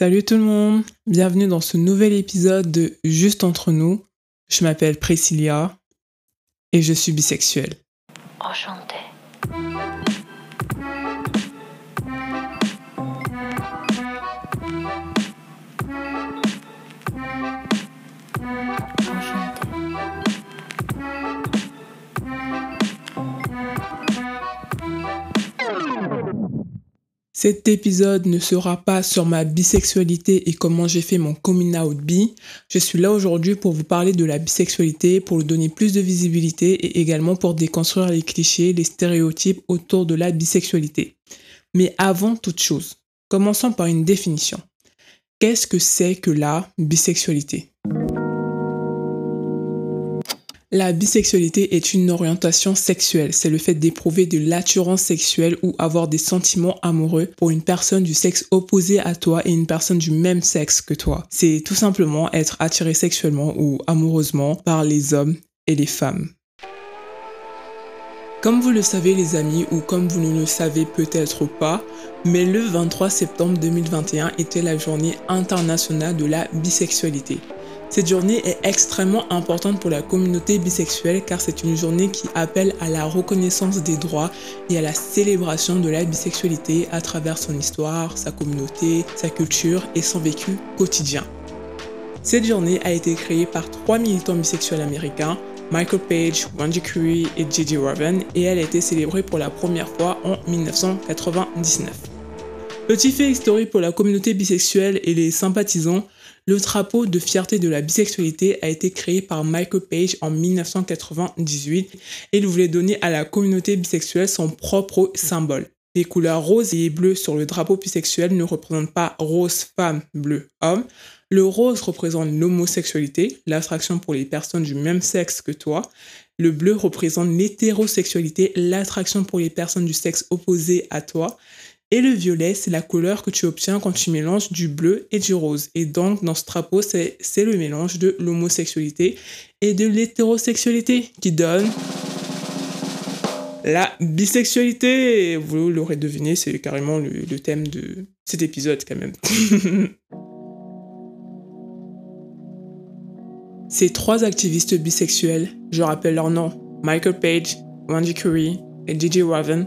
Salut tout le monde, bienvenue dans ce nouvel épisode de Juste entre nous. Je m'appelle Priscilla et je suis bisexuelle. Enchantée. Cet épisode ne sera pas sur ma bisexualité et comment j'ai fait mon coming out bi. Je suis là aujourd'hui pour vous parler de la bisexualité, pour lui donner plus de visibilité et également pour déconstruire les clichés, les stéréotypes autour de la bisexualité. Mais avant toute chose, commençons par une définition. Qu'est-ce que c'est que la bisexualité? La bisexualité est une orientation sexuelle. C'est le fait d'éprouver de l'attirance sexuelle ou avoir des sentiments amoureux pour une personne du sexe opposé à toi et une personne du même sexe que toi. C'est tout simplement être attiré sexuellement ou amoureusement par les hommes et les femmes. Comme vous le savez les amis, ou comme vous ne le savez peut-être pas, mais le 23 septembre 2021 était la journée internationale de la bisexualité. Cette journée est extrêmement importante pour la communauté bisexuelle car c'est une journée qui appelle à la reconnaissance des droits et à la célébration de la bisexualité à travers son histoire, sa communauté, sa culture et son vécu quotidien. Cette journée a été créée par trois militants bisexuels américains, Michael Page, Wendy Curry et Gigi Raven, et elle a été célébrée pour la première fois en 1999. Petit fait historique pour la communauté bisexuelle et les sympathisants, le drapeau de fierté de la bisexualité a été créé par Michael Page en 1998 et il voulait donner à la communauté bisexuelle son propre symbole. Les couleurs rose et bleu sur le drapeau bisexuel ne représentent pas rose femme, bleu homme. Le rose représente l'homosexualité, l'attraction pour les personnes du même sexe que toi. Le bleu représente l'hétérosexualité, l'attraction pour les personnes du sexe opposé à toi. Et le violet, c'est la couleur que tu obtiens quand tu mélanges du bleu et du rose. Et donc, dans ce drapeau, c'est le mélange de l'homosexualité et de l'hétérosexualité qui donne la bisexualité. Vous l'aurez deviné, c'est carrément le, thème de cet épisode quand même. Ces trois activistes bisexuels, je rappelle leur nom, Michael Page, Wendy Curry et Gigi Raven,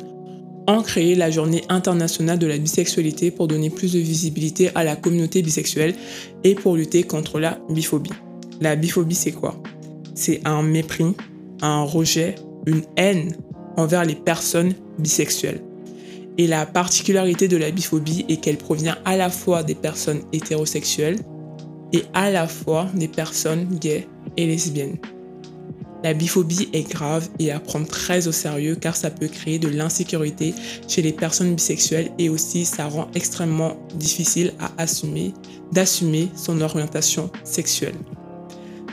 ont créé la journée internationale de la bisexualité pour donner plus de visibilité à la communauté bisexuelle et pour lutter contre la biphobie. La biphobie, c'est quoi? C'est un mépris, un rejet, une haine envers les personnes bisexuelles. Et la particularité de la biphobie est qu'elle provient à la fois des personnes hétérosexuelles et à la fois des personnes gays et lesbiennes. La biphobie est grave et à prendre très au sérieux car ça peut créer de l'insécurité chez les personnes bisexuelles et aussi ça rend extrêmement difficile à assumer, d'assumer son orientation sexuelle.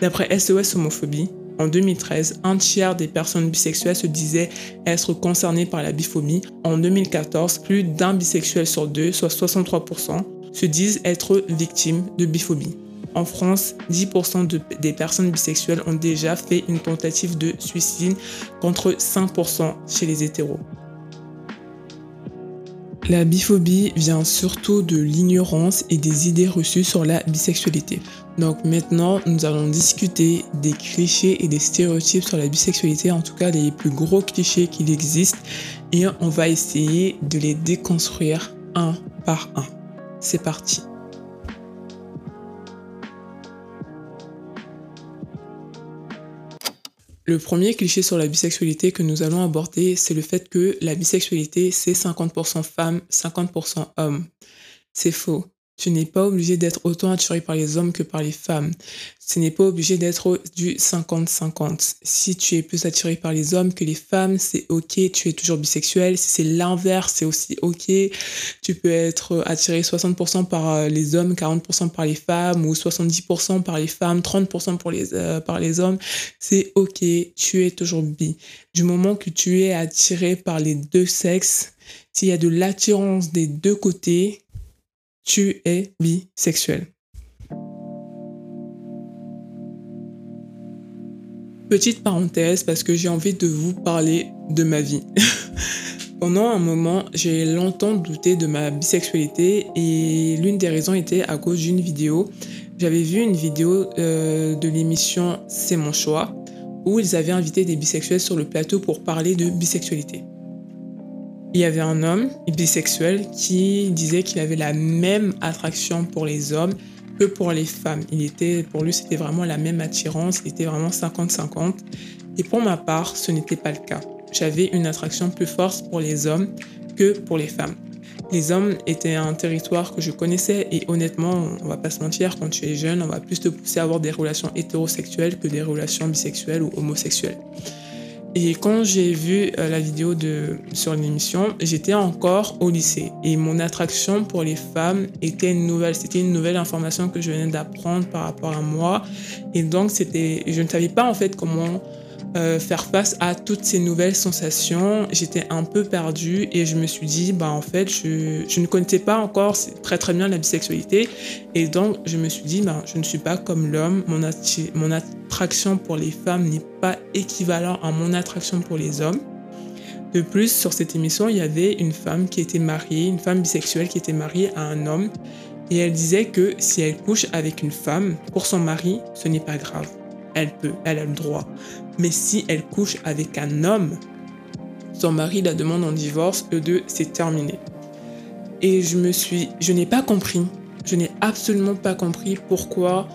D'après SOS Homophobie, en 2013, un tiers des personnes bisexuelles se disaient être concernées par la biphobie. En 2014, plus d'un bisexuel sur deux, soit 63%, se disent être victimes de biphobie. En France, 10% des personnes bisexuelles ont déjà fait une tentative de suicide contre 5% chez les hétéros. La biphobie vient surtout de l'ignorance et des idées reçues sur la bisexualité. Donc maintenant, nous allons discuter des clichés et des stéréotypes sur la bisexualité, en tout cas les plus gros clichés qu'il existe, et on va essayer de les déconstruire un par un. C'est parti. Le premier cliché sur la bisexualité que nous allons aborder, c'est le fait que la bisexualité, c'est 50% femme, 50% homme. C'est faux. Tu n'es pas obligé d'être autant attiré par les hommes que par les femmes. Ce n'est pas obligé d'être du 50-50. Si tu es plus attiré par les hommes que les femmes, c'est ok, tu es toujours bisexuel. Si c'est l'inverse, c'est aussi ok. Tu peux être attiré 60% par euh, les hommes, 40% par les femmes, ou 70% par les femmes, 30% pour les, euh, par les hommes. C'est ok, tu es toujours bi. Du moment que tu es attiré par les deux sexes, s'il y a de l'attirance des deux côtés, tu es bisexuel. Petite parenthèse parce que j'ai envie de vous parler de ma vie. Pendant un moment, j'ai longtemps douté de ma bisexualité et l'une des raisons était à cause d'une vidéo. J'avais vu une vidéo euh, de l'émission C'est mon choix où ils avaient invité des bisexuels sur le plateau pour parler de bisexualité. Il y avait un homme bisexuel qui disait qu'il avait la même attraction pour les hommes que pour les femmes. Il était, pour lui, c'était vraiment la même attirance, il était vraiment 50-50. Et pour ma part, ce n'était pas le cas. J'avais une attraction plus forte pour les hommes que pour les femmes. Les hommes étaient un territoire que je connaissais et honnêtement, on va pas se mentir, quand tu es jeune, on va plus te pousser à avoir des relations hétérosexuelles que des relations bisexuelles ou homosexuelles. Et quand j'ai vu euh, la vidéo de, sur l'émission, j'étais encore au lycée. Et mon attraction pour les femmes était nouvelle. C'était une nouvelle information que je venais d'apprendre par rapport à moi. Et donc, c'était, je ne savais pas en fait comment euh, faire face à toutes ces nouvelles sensations. J'étais un peu perdue et je me suis dit, bah en fait, je, je ne connaissais pas encore très très bien la bisexualité. Et donc, je me suis dit, bah, je ne suis pas comme l'homme. Mon, mon attraction pour les femmes n'est pas équivalent à mon attraction pour les hommes. De plus, sur cette émission, il y avait une femme qui était mariée, une femme bisexuelle qui était mariée à un homme. Et elle disait que si elle couche avec une femme, pour son mari, ce n'est pas grave elle peut, elle a le droit. Mais si elle couche avec un homme, son mari la demande en divorce, le deux, c'est terminé. Et je me suis, je n'ai pas compris, je n'ai absolument pas compris pourquoi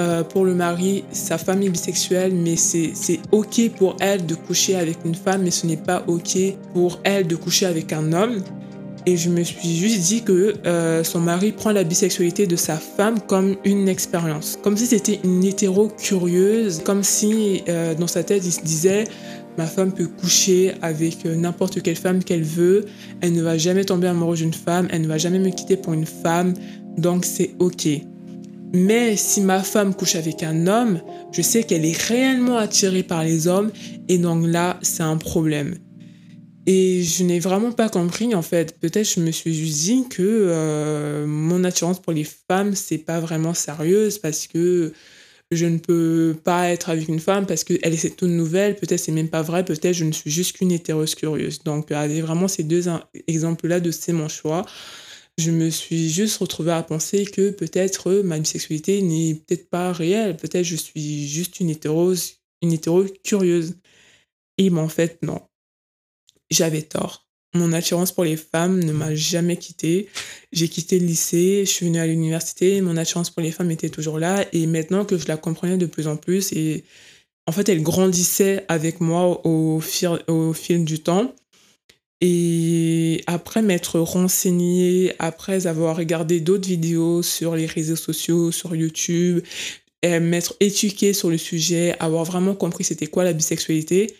euh, pour le mari, sa femme est bisexuelle, mais c'est ok pour elle de coucher avec une femme, mais ce n'est pas ok pour elle de coucher avec un homme. Et je me suis juste dit que euh, son mari prend la bisexualité de sa femme comme une expérience. Comme si c'était une hétéro curieuse, comme si euh, dans sa tête il se disait ma femme peut coucher avec euh, n'importe quelle femme qu'elle veut, elle ne va jamais tomber amoureuse d'une femme, elle ne va jamais me quitter pour une femme, donc c'est ok. Mais si ma femme couche avec un homme, je sais qu'elle est réellement attirée par les hommes et donc là, c'est un problème. Et je n'ai vraiment pas compris, en fait. Peut-être je me suis dit que euh, mon attirance pour les femmes, c'est pas vraiment sérieuse parce que je ne peux pas être avec une femme parce qu'elle est toute nouvelle. Peut-être c'est même pas vrai. Peut-être je ne suis juste qu'une hétéros curieuse. Donc, avec vraiment ces deux exemples-là de c'est mon choix, je me suis juste retrouvée à penser que peut-être ma bisexualité n'est peut-être pas réelle. Peut-être je suis juste une hétéro, une hétéro curieuse. Et ben, en fait, non j'avais tort. Mon attirance pour les femmes ne m'a jamais quitté. J'ai quitté le lycée, je suis venue à l'université, mon attirance pour les femmes était toujours là. Et maintenant que je la comprenais de plus en plus, et en fait, elle grandissait avec moi au fil, au fil du temps. Et après m'être renseignée, après avoir regardé d'autres vidéos sur les réseaux sociaux, sur YouTube, m'être éduquée sur le sujet, avoir vraiment compris c'était quoi la bisexualité,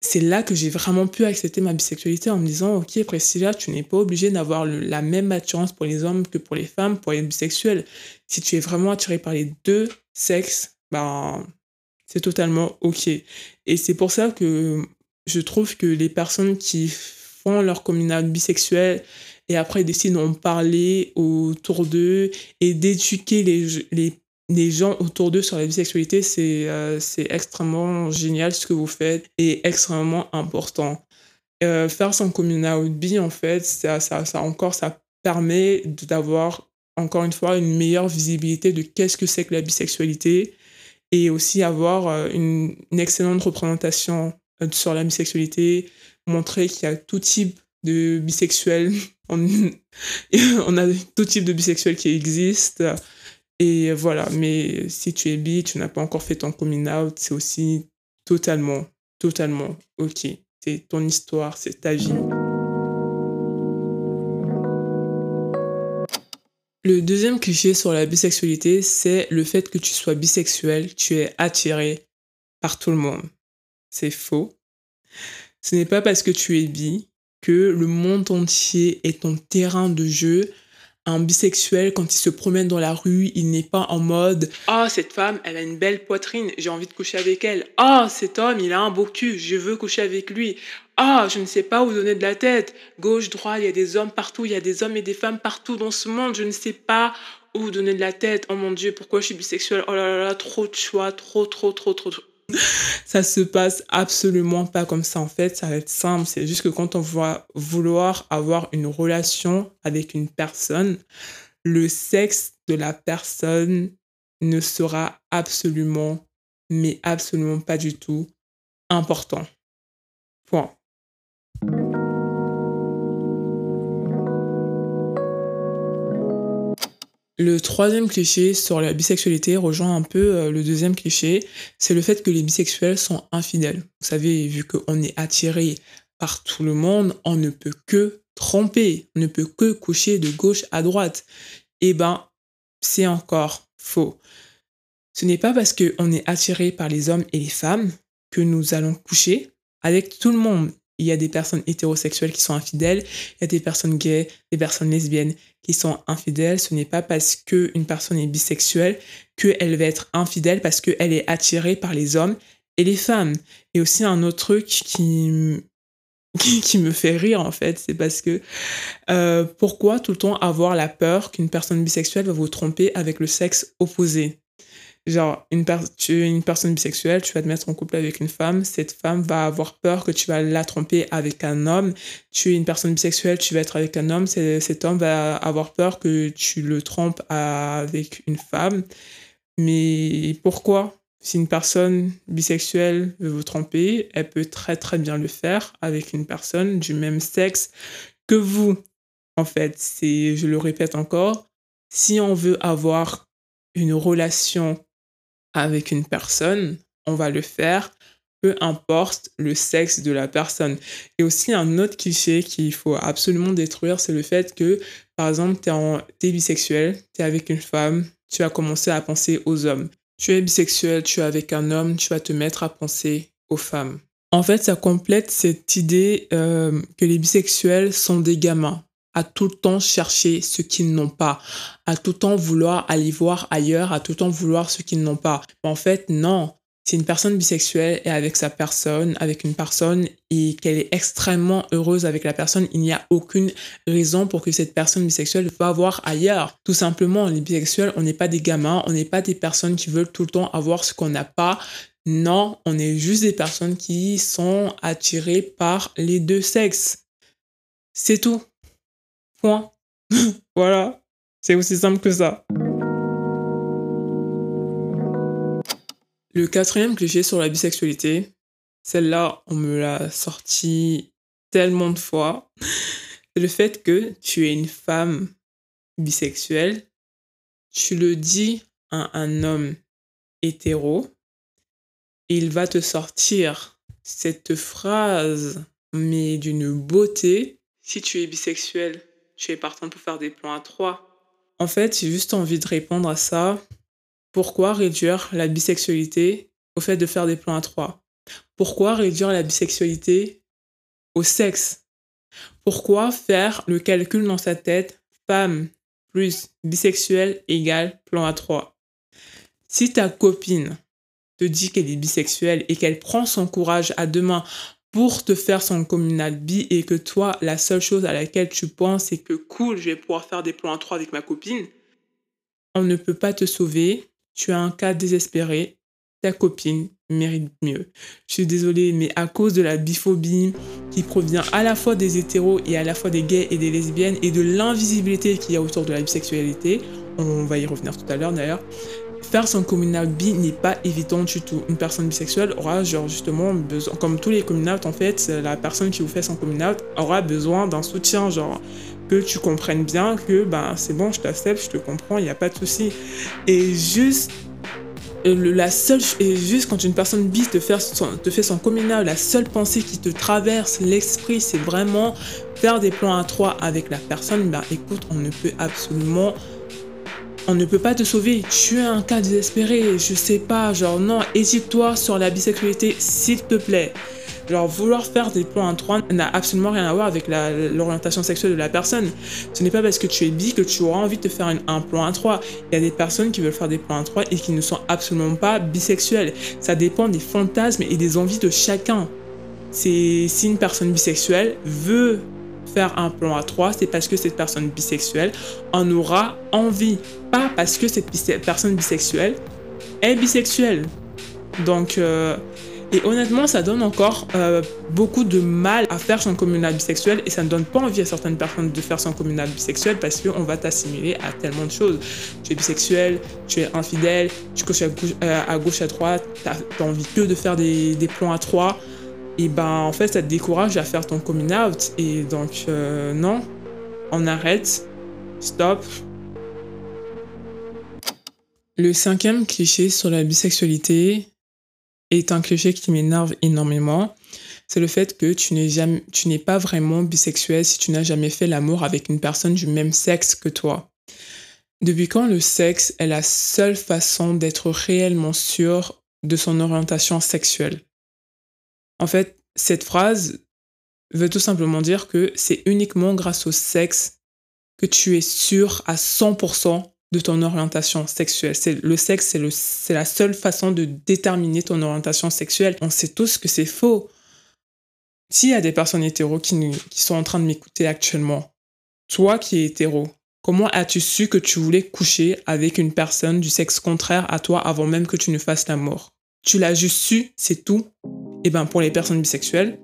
c'est là que j'ai vraiment pu accepter ma bisexualité en me disant, ok Priscilla, tu n'es pas obligé d'avoir la même attirance pour les hommes que pour les femmes pour être bisexuel. Si tu es vraiment attiré par les deux sexes, ben, c'est totalement ok. Et c'est pour ça que je trouve que les personnes qui font leur communauté bisexuelle et après décident d'en parler autour d'eux et d'éduquer les, les les gens autour d'eux sur la bisexualité, c'est euh, extrêmement génial ce que vous faites et extrêmement important. Euh, faire son communauté bi, en fait, ça, ça, encore, ça permet d'avoir, encore une fois, une meilleure visibilité de qu'est-ce que c'est que la bisexualité et aussi avoir euh, une, excellente représentation sur la bisexualité, montrer qu'il y a tout type de bisexuels, on, on a tout type de bisexuels qui existent. Et voilà, mais si tu es bi, tu n'as pas encore fait ton coming out, c'est aussi totalement, totalement ok. C'est ton histoire, c'est ta vie. Le deuxième cliché sur la bisexualité, c'est le fait que tu sois bisexuel, tu es attiré par tout le monde. C'est faux. Ce n'est pas parce que tu es bi que le monde entier est ton terrain de jeu, un bisexuel, quand il se promène dans la rue, il n'est pas en mode Ah, oh, cette femme, elle a une belle poitrine, j'ai envie de coucher avec elle. Ah, oh, cet homme, il a un beau cul, je veux coucher avec lui. Ah, je ne sais pas où donner de la tête. Gauche, droite, il y a des hommes partout, il y a des hommes et des femmes partout dans ce monde, je ne sais pas où donner de la tête. Oh mon Dieu, pourquoi je suis bisexuel Oh là là là, trop de choix, trop, trop, trop, trop. trop. Ça se passe absolument pas comme ça en fait, ça va être simple, c'est juste que quand on va vouloir avoir une relation avec une personne, le sexe de la personne ne sera absolument, mais absolument pas du tout important. Point. Le troisième cliché sur la bisexualité rejoint un peu euh, le deuxième cliché, c'est le fait que les bisexuels sont infidèles. Vous savez, vu qu'on est attiré par tout le monde, on ne peut que tromper, on ne peut que coucher de gauche à droite. Eh ben, c'est encore faux. Ce n'est pas parce qu'on est attiré par les hommes et les femmes que nous allons coucher avec tout le monde il y a des personnes hétérosexuelles qui sont infidèles, il y a des personnes gays, des personnes lesbiennes qui sont infidèles. Ce n'est pas parce qu'une personne est bisexuelle qu'elle va être infidèle parce qu'elle est attirée par les hommes et les femmes. Et aussi un autre truc qui, me fait rire en fait, c'est parce que euh, pourquoi tout le temps avoir la peur qu'une personne bisexuelle va vous tromper avec le sexe opposé? Genre, une tu es une personne bisexuelle, tu vas te mettre en couple avec une femme, cette femme va avoir peur que tu vas la tromper avec un homme. Tu es une personne bisexuelle, tu vas être avec un homme, cet homme va avoir peur que tu le trompes avec une femme. Mais pourquoi Si une personne bisexuelle veut vous tromper, elle peut très très bien le faire avec une personne du même sexe que vous. En fait, je le répète encore, si on veut avoir une relation avec une personne, on va le faire, peu importe le sexe de la personne. Et aussi un autre cliché qu'il faut absolument détruire, c'est le fait que, par exemple, tu es, bisexuel, tu es avec une femme, tu vas commencer à penser aux hommes. Tu es bisexuel, tu es avec un homme, tu vas te mettre à penser aux femmes. En fait, ça complète cette idée euh, que les bisexuels sont des gamins à tout le temps chercher ce qu'ils n'ont pas, à tout le temps vouloir aller voir ailleurs, à tout le temps vouloir ce qu'ils n'ont pas. en fait, non. Si une personne bisexuelle est avec sa personne, avec une personne, et qu'elle est extrêmement heureuse avec la personne, il n'y a aucune raison pour que cette personne bisexuelle va voir ailleurs. Tout simplement, les bisexuels, on n'est pas des gamins, on n'est pas des personnes qui veulent tout le temps avoir ce qu'on n'a pas. Non, on est juste des personnes qui sont attirées par les deux sexes. C'est tout. Voilà. C'est aussi simple que ça. Le quatrième cliché sur la bisexualité, celle-là, on me l'a sorti tellement de fois, c'est le fait que tu es une femme bisexuelle, tu le dis à un homme hétéro, il va te sortir cette phrase, mais d'une beauté. Si tu es bisexuel, tu es partant pour faire des plans à trois. En fait, j'ai juste envie de répondre à ça. Pourquoi réduire la bisexualité au fait de faire des plans à trois? Pourquoi réduire la bisexualité au sexe? Pourquoi faire le calcul dans sa tête femme plus bisexuelle égale plan à trois? Si ta copine te dit qu'elle est bisexuelle et qu'elle prend son courage à deux mains pour te faire son communal bi et que toi, la seule chose à laquelle tu penses, c'est que cool, je vais pouvoir faire des plans à trois avec ma copine, on ne peut pas te sauver. Tu as un cas désespéré. Ta copine mérite mieux. Je suis désolée, mais à cause de la biphobie qui provient à la fois des hétéros et à la fois des gays et des lesbiennes et de l'invisibilité qu'il y a autour de la bisexualité, on va y revenir tout à l'heure d'ailleurs, faire son communal bi n'est pas évident du tout. Une personne bisexuelle aura genre justement besoin, comme tous les communautés en fait, la personne qui vous fait son communal aura besoin d'un soutien, genre que tu comprennes bien que ben c'est bon, je t'accepte, je te comprends, il n'y a pas de souci. Et juste la seule et juste quand une personne bi te fait son, te fait son communal, la seule pensée qui te traverse l'esprit, c'est vraiment faire des plans à trois avec la personne. Ben écoute, on ne peut absolument on ne peut pas te sauver. Tu es un cas désespéré. Je sais pas. Genre, non, hésite-toi sur la bisexualité, s'il te plaît. Genre, vouloir faire des plans à trois n'a absolument rien à voir avec l'orientation sexuelle de la personne. Ce n'est pas parce que tu es bi que tu auras envie de faire un plan à trois. Il y a des personnes qui veulent faire des plans à trois et qui ne sont absolument pas bisexuelles. Ça dépend des fantasmes et des envies de chacun. C'est si une personne bisexuelle veut faire un plan à trois, c'est parce que cette personne bisexuelle en aura envie, pas parce que cette personne bisexuelle est bisexuelle. Donc, euh, Et honnêtement, ça donne encore euh, beaucoup de mal à faire son communal bisexuel et ça ne donne pas envie à certaines personnes de faire son communal bisexuel parce qu'on va t'assimiler à tellement de choses. Tu es bisexuel, tu es infidèle, tu coches à gauche euh, à, gauche, à droite, tu envie que de faire des, des, plans à trois. Et ben en fait, ça te décourage à faire ton coming out. Et donc, euh, non, on arrête, stop. Le cinquième cliché sur la bisexualité, est un cliché qui m'énerve énormément, c'est le fait que tu n'es tu n'es pas vraiment bisexuel si tu n'as jamais fait l'amour avec une personne du même sexe que toi. Depuis quand le sexe est la seule façon d'être réellement sûr de son orientation sexuelle? En fait, cette phrase veut tout simplement dire que c'est uniquement grâce au sexe que tu es sûr à 100% de ton orientation sexuelle. C'est le sexe, c'est la seule façon de déterminer ton orientation sexuelle. On sait tous que c'est faux. S'il y a des personnes hétéros qui, qui sont en train de m'écouter actuellement, toi qui es hétéro, comment as-tu su que tu voulais coucher avec une personne du sexe contraire à toi avant même que tu ne fasses l'amour Tu l'as juste su, c'est tout. Et eh ben pour les personnes bisexuelles,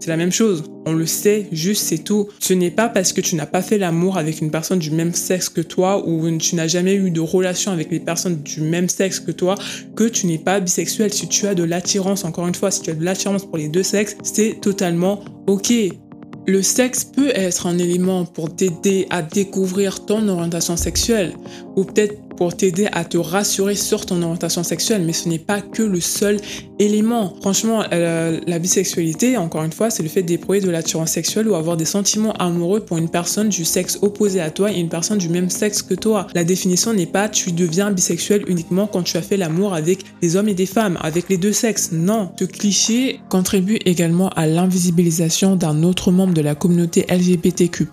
c'est la même chose. On le sait, juste c'est tout. Ce n'est pas parce que tu n'as pas fait l'amour avec une personne du même sexe que toi ou tu n'as jamais eu de relation avec les personnes du même sexe que toi que tu n'es pas bisexuel. Si tu as de l'attirance, encore une fois, si tu as de l'attirance pour les deux sexes, c'est totalement ok. Le sexe peut être un élément pour t'aider à découvrir ton orientation sexuelle ou peut-être pour t'aider à te rassurer sur ton orientation sexuelle, mais ce n'est pas que le seul élément. Franchement, euh, la bisexualité, encore une fois, c'est le fait d'éprouver de l'attirance sexuelle ou avoir des sentiments amoureux pour une personne du sexe opposé à toi et une personne du même sexe que toi. La définition n'est pas tu deviens bisexuel uniquement quand tu as fait l'amour avec des hommes et des femmes, avec les deux sexes. Non, ce cliché contribue également à l'invisibilisation d'un autre membre de la communauté LGBTQ+,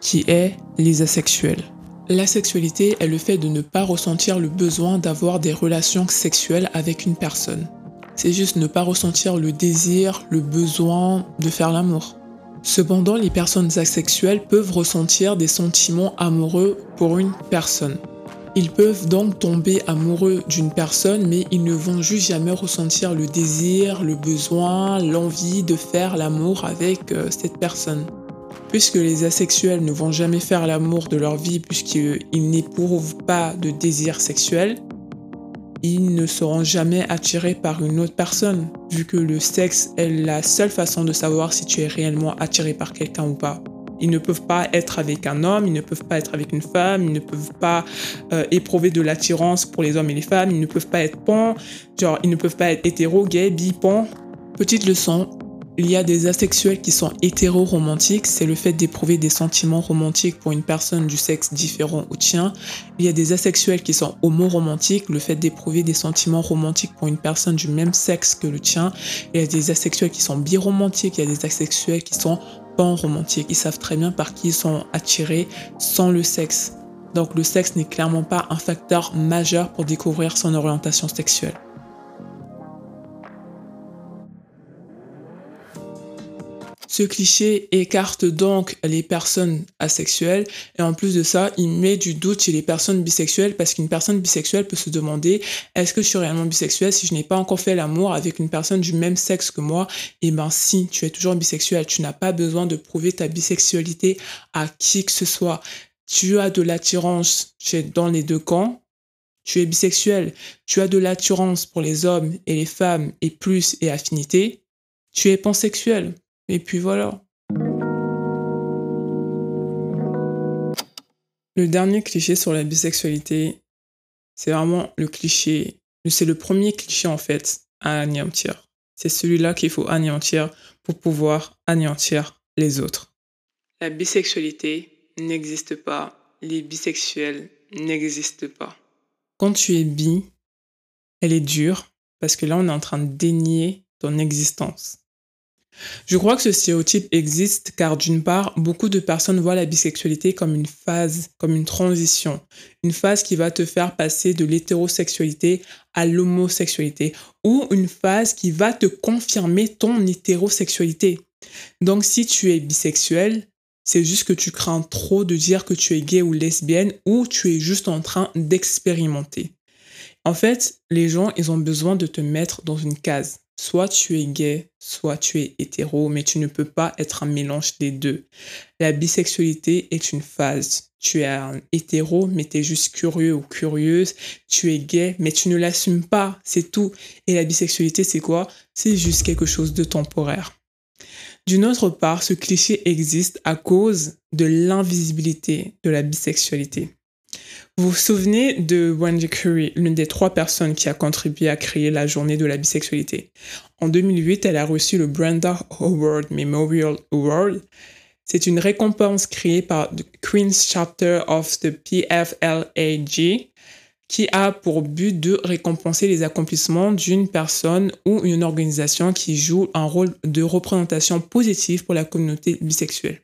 qui est les asexuels. La sexualité est le fait de ne pas ressentir le besoin d'avoir des relations sexuelles avec une personne. C'est juste ne pas ressentir le désir, le besoin de faire l'amour. Cependant, les personnes asexuelles peuvent ressentir des sentiments amoureux pour une personne. Ils peuvent donc tomber amoureux d'une personne, mais ils ne vont juste jamais ressentir le désir, le besoin, l'envie de faire l'amour avec euh, cette personne. Puisque les asexuels ne vont jamais faire l'amour de leur vie puisqu'ils n'éprouvent pas de désir sexuel, ils ne seront jamais attirés par une autre personne, vu que le sexe est la seule façon de savoir si tu es réellement attiré par quelqu'un ou pas. Ils ne peuvent pas être avec un homme, ils ne peuvent pas être avec une femme, ils ne peuvent pas euh, éprouver de l'attirance pour les hommes et les femmes, ils ne peuvent pas être pan, genre ils ne peuvent pas être hétéro, gay, bi, pan. Petite leçon, il y a des asexuels qui sont hétéro-romantiques, c'est le fait d'éprouver des sentiments romantiques pour une personne du sexe différent au tien. Il y a des asexuels qui sont homo-romantiques, le fait d'éprouver des sentiments romantiques pour une personne du même sexe que le tien. Il y a des asexuels qui sont biromantiques, il y a des asexuels qui sont pan-romantiques. Ils savent très bien par qui ils sont attirés sans le sexe. Donc le sexe n'est clairement pas un facteur majeur pour découvrir son orientation sexuelle. Ce cliché écarte donc les personnes asexuelles. Et en plus de ça, il met du doute chez les personnes bisexuelles parce qu'une personne bisexuelle peut se demander est-ce que je suis réellement bisexuelle si je n'ai pas encore fait l'amour avec une personne du même sexe que moi? Eh ben si, tu es toujours bisexuel, tu n'as pas besoin de prouver ta bisexualité à qui que ce soit. Tu as de l'attirance dans les deux camps, tu es bisexuel, tu as de l'attirance pour les hommes et les femmes et plus et affinité, tu es pansexuel. Et puis voilà. Le dernier cliché sur la bisexualité, c'est vraiment le cliché, c'est le premier cliché en fait à anéantir. C'est celui-là qu'il faut anéantir pour pouvoir anéantir les autres. La bisexualité n'existe pas, les bisexuels n'existent pas. Quand tu es bi, elle est dure parce que là on est en train de dénier ton existence. Je crois que ce stéréotype existe car d'une part, beaucoup de personnes voient la bisexualité comme une phase, comme une transition, une phase qui va te faire passer de l'hétérosexualité à l'homosexualité ou une phase qui va te confirmer ton hétérosexualité. Donc si tu es bisexuel, c'est juste que tu crains trop de dire que tu es gay ou lesbienne ou tu es juste en train d'expérimenter. En fait, les gens, ils ont besoin de te mettre dans une case Soit tu es gay, soit tu es hétéro, mais tu ne peux pas être un mélange des deux. La bisexualité est une phase. Tu es un hétéro, mais tu es juste curieux ou curieuse. Tu es gay, mais tu ne l'assumes pas. C'est tout. Et la bisexualité, c'est quoi? C'est juste quelque chose de temporaire. D'une autre part, ce cliché existe à cause de l'invisibilité de la bisexualité. Vous vous souvenez de Wendy Curry, l'une des trois personnes qui a contribué à créer la journée de la bisexualité. En 2008, elle a reçu le Brenda Howard Memorial Award. C'est une récompense créée par the Queen's Chapter of the PFLAG qui a pour but de récompenser les accomplissements d'une personne ou une organisation qui joue un rôle de représentation positive pour la communauté bisexuelle.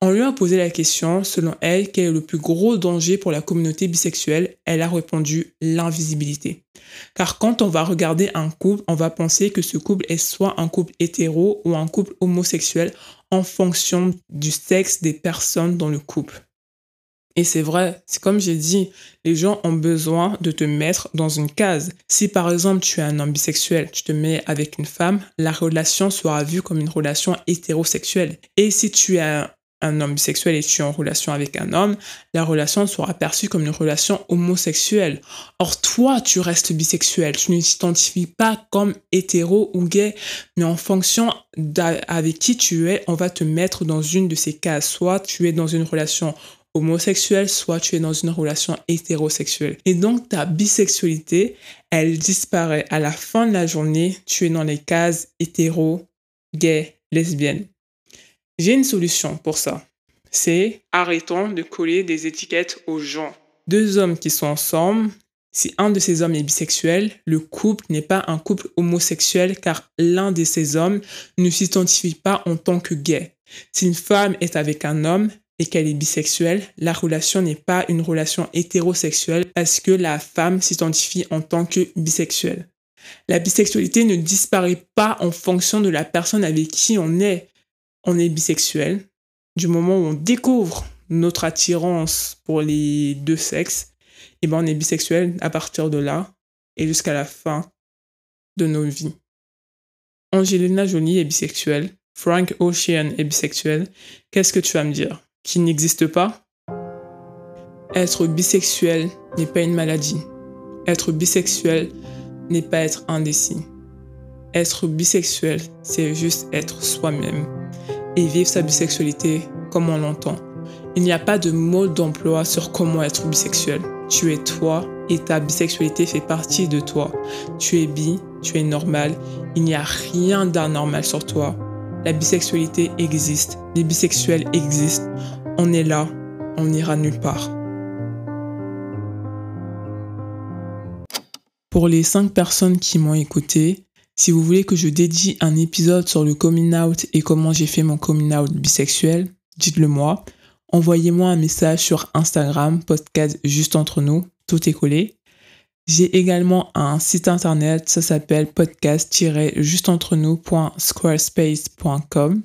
On lui a posé la question, selon elle, quel est le plus gros danger pour la communauté bisexuelle? Elle a répondu l'invisibilité. Car quand on va regarder un couple, on va penser que ce couple est soit un couple hétéro ou un couple homosexuel en fonction du sexe des personnes dans le couple. Et c'est vrai, c'est comme j'ai dit, les gens ont besoin de te mettre dans une case. Si par exemple tu es un homme bisexuel, tu te mets avec une femme, la relation sera vue comme une relation hétérosexuelle. Et si tu es un homme bisexuel et tu es en relation avec un homme, la relation sera perçue comme une relation homosexuelle. Or, toi, tu restes bisexuel. Tu ne t'identifies pas comme hétéro ou gay, mais en fonction avec qui tu es, on va te mettre dans une de ces cases. Soit tu es dans une relation homosexuelle, soit tu es dans une relation hétérosexuelle. Et donc, ta bisexualité, elle disparaît. À la fin de la journée, tu es dans les cases hétéro, gay, lesbienne. J'ai une solution pour ça. C'est arrêtons de coller des étiquettes aux gens. Deux hommes qui sont ensemble, si un de ces hommes est bisexuel, le couple n'est pas un couple homosexuel car l'un de ces hommes ne s'identifie pas en tant que gay. Si une femme est avec un homme et qu'elle est bisexuelle, la relation n'est pas une relation hétérosexuelle parce que la femme s'identifie en tant que bisexuelle. La bisexualité ne disparaît pas en fonction de la personne avec qui on est on est bisexuel, du moment où on découvre notre attirance pour les deux sexes, et eh ben on est bisexuel à partir de là et jusqu'à la fin de nos vies. Angelina Jolie est bisexuelle, Frank Ocean est bisexuel. Qu'est-ce que tu vas me dire? Qu'il n'existe pas? Être bisexuel n'est pas une maladie. Être bisexuel n'est pas être indécis. Être bisexuel, c'est juste être soi-même et vivre sa bisexualité comme on l'entend. Il n'y a pas de mode d'emploi sur comment être bisexuel. Tu es toi et ta bisexualité fait partie de toi. Tu es bi, tu es normal. Il n'y a rien d'anormal sur toi. La bisexualité existe. Les bisexuels existent. On est là. On n'ira nulle part. Pour les cinq personnes qui m'ont écouté, si vous voulez que je dédie un épisode sur le coming out et comment j'ai fait mon coming out bisexuel, dites-le moi. Envoyez-moi un message sur Instagram, podcast juste entre nous, tout est collé. J'ai également un site internet, ça s'appelle podcast-justentrenous.squarespace.com.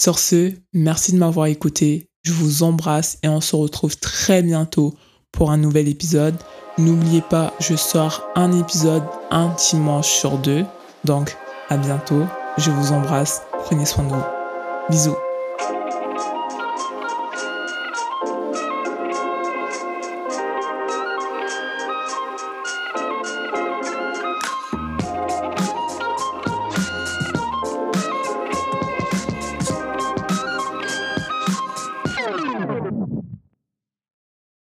Sur ce, merci de m'avoir écouté, je vous embrasse et on se retrouve très bientôt pour un nouvel épisode. N'oubliez pas, je sors un épisode un dimanche sur deux. Donc, à bientôt. Je vous embrasse. Prenez soin de vous. Bisous.